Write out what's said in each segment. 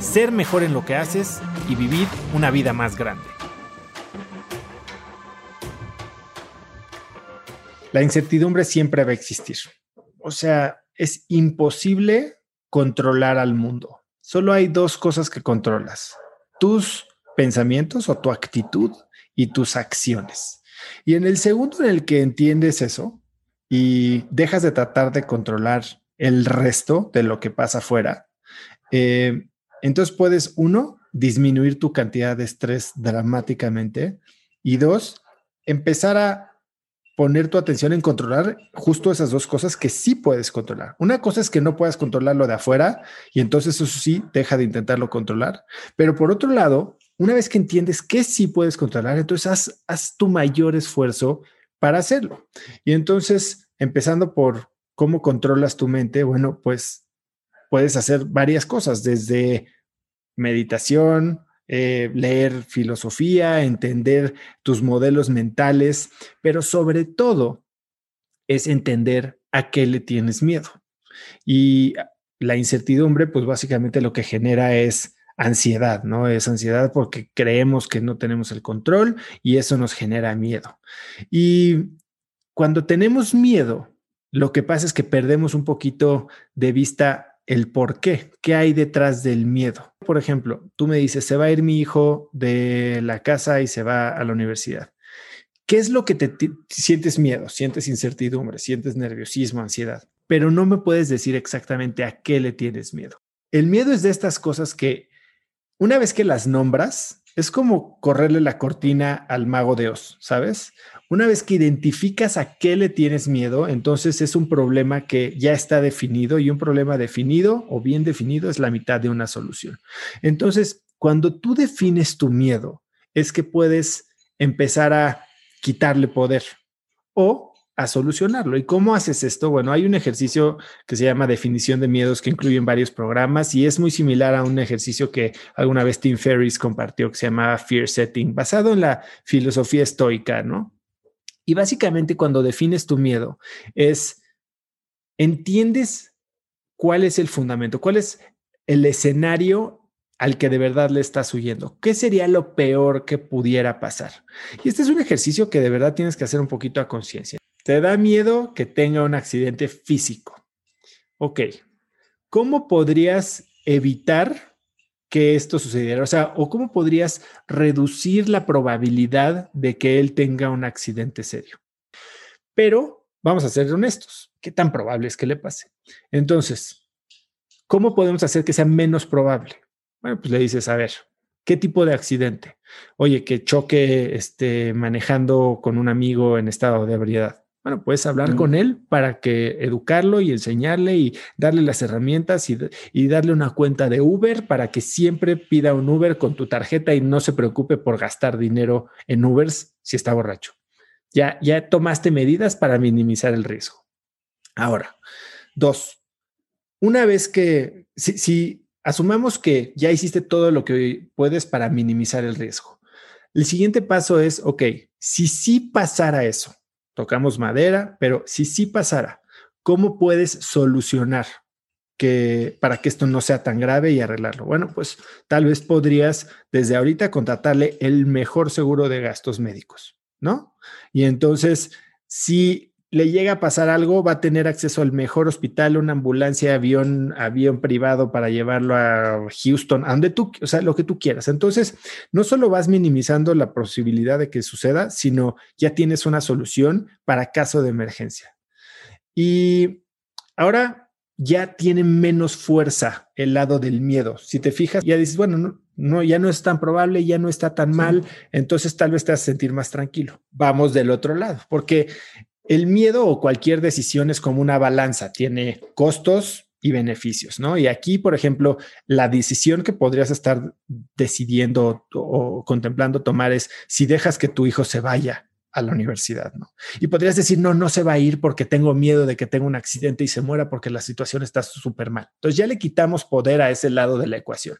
ser mejor en lo que haces y vivir una vida más grande. La incertidumbre siempre va a existir. O sea, es imposible controlar al mundo. Solo hay dos cosas que controlas. Tus pensamientos o tu actitud y tus acciones. Y en el segundo en el que entiendes eso y dejas de tratar de controlar el resto de lo que pasa afuera, eh, entonces puedes, uno, disminuir tu cantidad de estrés dramáticamente y dos, empezar a poner tu atención en controlar justo esas dos cosas que sí puedes controlar. Una cosa es que no puedas controlar lo de afuera y entonces eso sí, deja de intentarlo controlar. Pero por otro lado, una vez que entiendes que sí puedes controlar, entonces haz, haz tu mayor esfuerzo para hacerlo. Y entonces, empezando por cómo controlas tu mente, bueno, pues puedes hacer varias cosas, desde meditación, eh, leer filosofía, entender tus modelos mentales, pero sobre todo es entender a qué le tienes miedo. Y la incertidumbre, pues básicamente lo que genera es ansiedad, ¿no? Es ansiedad porque creemos que no tenemos el control y eso nos genera miedo. Y cuando tenemos miedo, lo que pasa es que perdemos un poquito de vista el por qué, qué hay detrás del miedo. Por ejemplo, tú me dices, se va a ir mi hijo de la casa y se va a la universidad. ¿Qué es lo que te, sientes miedo? Sientes incertidumbre, sientes nerviosismo, ansiedad, pero no me puedes decir exactamente a qué le tienes miedo. El miedo es de estas cosas que una vez que las nombras, es como correrle la cortina al mago de Oz, ¿sabes? Una vez que identificas a qué le tienes miedo, entonces es un problema que ya está definido y un problema definido o bien definido es la mitad de una solución. Entonces, cuando tú defines tu miedo, es que puedes empezar a quitarle poder o a solucionarlo. ¿Y cómo haces esto? Bueno, hay un ejercicio que se llama definición de miedos que incluye varios programas y es muy similar a un ejercicio que alguna vez Tim Ferriss compartió que se llamaba Fear Setting, basado en la filosofía estoica, ¿no? Y básicamente cuando defines tu miedo es, entiendes cuál es el fundamento, cuál es el escenario al que de verdad le estás huyendo. ¿Qué sería lo peor que pudiera pasar? Y este es un ejercicio que de verdad tienes que hacer un poquito a conciencia. Te da miedo que tenga un accidente físico. Ok, ¿cómo podrías evitar que esto sucediera? O sea, ¿o cómo podrías reducir la probabilidad de que él tenga un accidente serio? Pero vamos a ser honestos, ¿qué tan probable es que le pase? Entonces, ¿cómo podemos hacer que sea menos probable? Bueno, pues le dices, a ver, ¿qué tipo de accidente? Oye, que choque este, manejando con un amigo en estado de ebriedad. Bueno, puedes hablar con él para que educarlo y enseñarle y darle las herramientas y, darle una cuenta de Uber para que siempre pida un Uber con tu tarjeta y no se preocupe por gastar dinero en Ubers si está borracho. Ya, ya tomaste medidas para minimizar el riesgo. Ahora, dos, una vez que, si, si asumamos que ya hiciste todo lo que puedes para minimizar el riesgo, el siguiente paso es, ok, si sí pasara eso, tocamos madera, pero si sí pasara, ¿cómo puedes solucionar que para que esto no sea tan grave y arreglarlo? Bueno, pues tal vez podrías desde ahorita contratarle el mejor seguro de gastos médicos, ¿no? Y entonces, si le llega a pasar algo, va a tener acceso al mejor hospital, una ambulancia, avión, avión privado para llevarlo a Houston, a donde tú, o sea, lo que tú quieras. Entonces, no solo vas minimizando la posibilidad de que suceda, sino ya tienes una solución para caso de emergencia. Y ahora ya tiene menos fuerza el lado del miedo. Si te fijas, ya dices, bueno, no, no, ya no es tan probable, ya no está tan mal, entonces tal vez te vas a sentir más tranquilo. Vamos del otro lado, porque el miedo o cualquier decisión es como una balanza, tiene costos y beneficios, ¿no? Y aquí, por ejemplo, la decisión que podrías estar decidiendo o, contemplando tomar es si dejas que tu hijo se vaya a la universidad, ¿no? Y podrías decir, no, no se va a ir porque tengo miedo de que tenga un accidente y se muera porque la situación está súper mal. Entonces ya le quitamos poder a ese lado de la ecuación.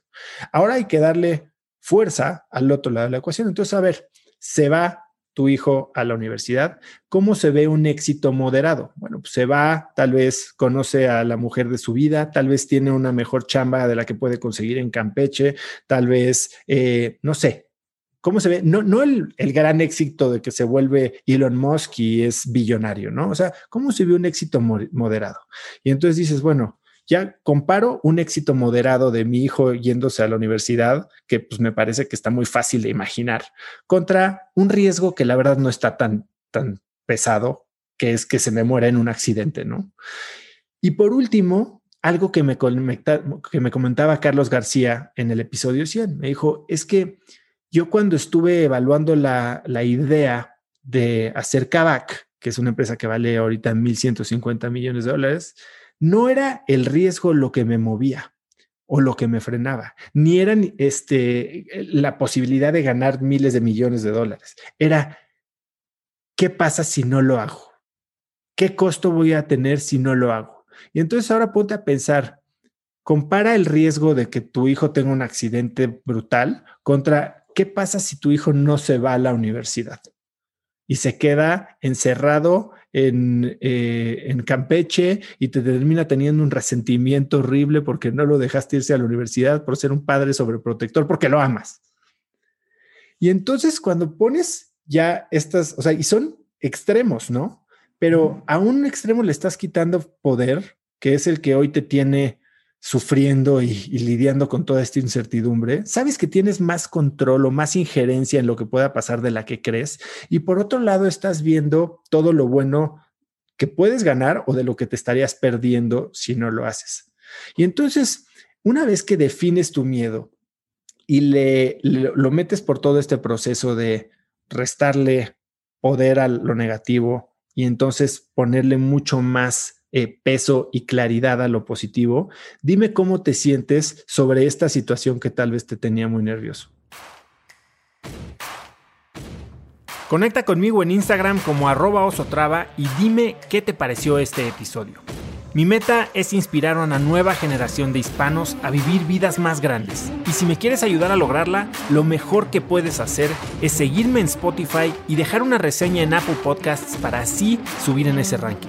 Ahora hay que darle fuerza al otro lado de la ecuación. Entonces, a ver, se va tu hijo a la universidad, ¿cómo se ve un éxito moderado? Bueno, pues se va, tal vez conoce a la mujer de su vida, tal vez tiene una mejor chamba de la que puede conseguir en Campeche, tal vez, eh, no sé, ¿cómo se ve? No, no el, el, gran éxito de que se vuelve Elon Musk y es billonario, ¿no? O sea, ¿cómo se ve un éxito moderado? Y entonces dices, bueno, ya comparo un éxito moderado de mi hijo yéndose a la universidad, que pues me parece que está muy fácil de imaginar, contra un riesgo que la verdad no está tan, tan pesado, que es que se me muera en un accidente, ¿no? Y por último, algo que me, que me comentaba Carlos García en el episodio 100, me dijo, es que yo cuando estuve evaluando la, la idea de hacer Kavak, que es una empresa que vale ahorita 1.150 millones de dólares, no era el riesgo lo que me movía o lo que me frenaba, ni era este, la posibilidad de ganar miles de millones de dólares. Era, ¿qué pasa si no lo hago? ¿Qué costo voy a tener si no lo hago? Y entonces ahora ponte a pensar, compara el riesgo de que tu hijo tenga un accidente brutal contra qué pasa si tu hijo no se va a la universidad y se queda encerrado eh, en, Campeche y te termina teniendo un resentimiento horrible porque no lo dejaste irse a la universidad por ser un padre sobreprotector, porque lo amas. Y entonces cuando pones ya estas, o sea, y son extremos, ¿no? Pero a un extremo le estás quitando poder, que es el que hoy te tiene sufriendo y, lidiando con toda esta incertidumbre, sabes que tienes más control o más injerencia en lo que pueda pasar de la que crees. Y por otro lado, estás viendo todo lo bueno que puedes ganar o de lo que te estarías perdiendo si no lo haces. Y entonces, una vez que defines tu miedo y le, lo metes por todo este proceso de restarle poder a lo negativo y entonces ponerle mucho más eh, peso y claridad a lo positivo. Dime cómo te sientes sobre esta situación que tal vez te tenía muy nervioso. Conecta conmigo en Instagram como arroba osotrava y dime qué te pareció este episodio. Mi meta es inspirar a una nueva generación de hispanos a vivir vidas más grandes. Y si me quieres ayudar a lograrla, lo mejor que puedes hacer es seguirme en Spotify y dejar una reseña en Apple Podcasts para así subir en ese ranking.